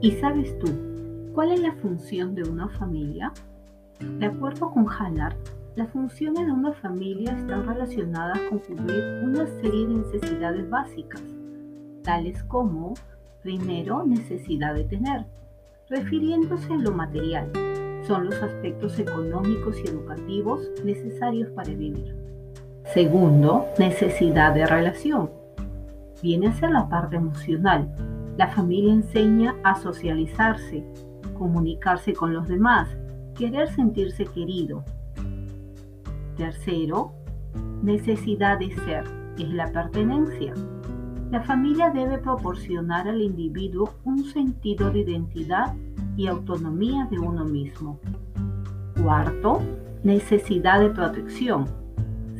¿Y sabes tú cuál es la función de una familia? De acuerdo con Hallard, las funciones de una familia están relacionadas con cubrir una serie de necesidades básicas, tales como, primero, necesidad de tener, refiriéndose a lo material, son los aspectos económicos y educativos necesarios para vivir. Segundo, necesidad de relación. Viene a ser la parte emocional. La familia enseña a socializarse, comunicarse con los demás, querer sentirse querido, Tercero, necesidad de ser, es la pertenencia. La familia debe proporcionar al individuo un sentido de identidad y autonomía de uno mismo. Cuarto, necesidad de protección.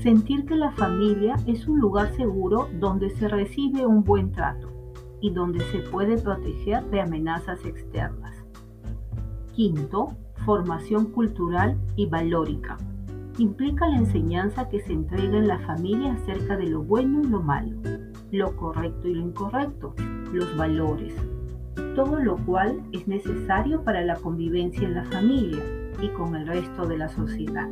Sentir que la familia es un lugar seguro donde se recibe un buen trato y donde se puede proteger de amenazas externas. Quinto, formación cultural y valórica implica la enseñanza que se entrega en la familia acerca de lo bueno y lo malo, lo correcto y lo incorrecto, los valores, todo lo cual es necesario para la convivencia en la familia y con el resto de la sociedad.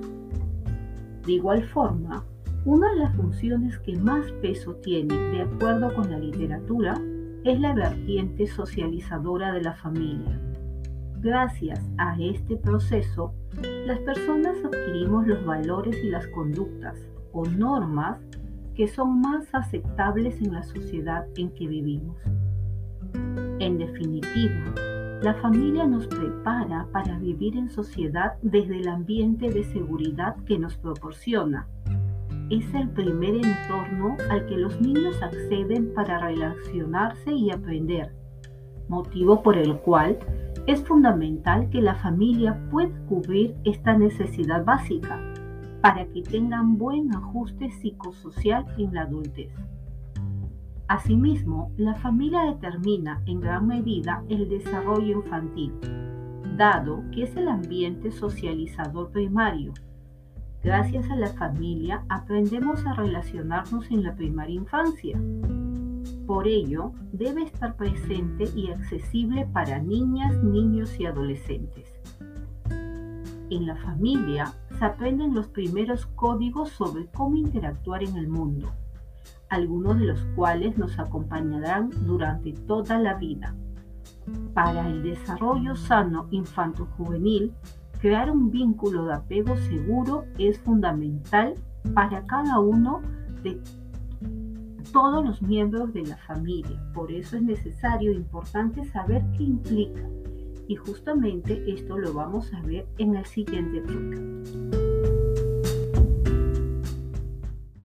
De igual forma, una de las funciones que más peso tiene, de acuerdo con la literatura, es la vertiente socializadora de la familia Gracias a este proceso, las personas adquirimos los valores y las conductas o normas que son más aceptables en la sociedad en que vivimos. En definitiva, la familia nos prepara para vivir en sociedad desde el ambiente de seguridad que nos proporciona. Es el primer entorno al que los niños acceden para relacionarse y aprender, motivo por el cual es fundamental que la familia pueda cubrir esta necesidad básica para que tengan buen ajuste psicosocial en la adultez. Asimismo, la familia determina en gran medida el desarrollo infantil, dado que es el ambiente socializador primario. Gracias a la familia aprendemos a relacionarnos en la primaria infancia por ello, debe estar presente y accesible para niñas, niños y adolescentes. En la familia se aprenden los primeros códigos sobre cómo interactuar en el mundo, algunos de los cuales nos acompañarán durante toda la vida. Para el desarrollo sano infanto-juvenil, crear un vínculo de apego seguro es fundamental para cada uno de todos los miembros de la familia. Por eso es necesario e importante saber qué implica. Y justamente esto lo vamos a ver en el siguiente bloque.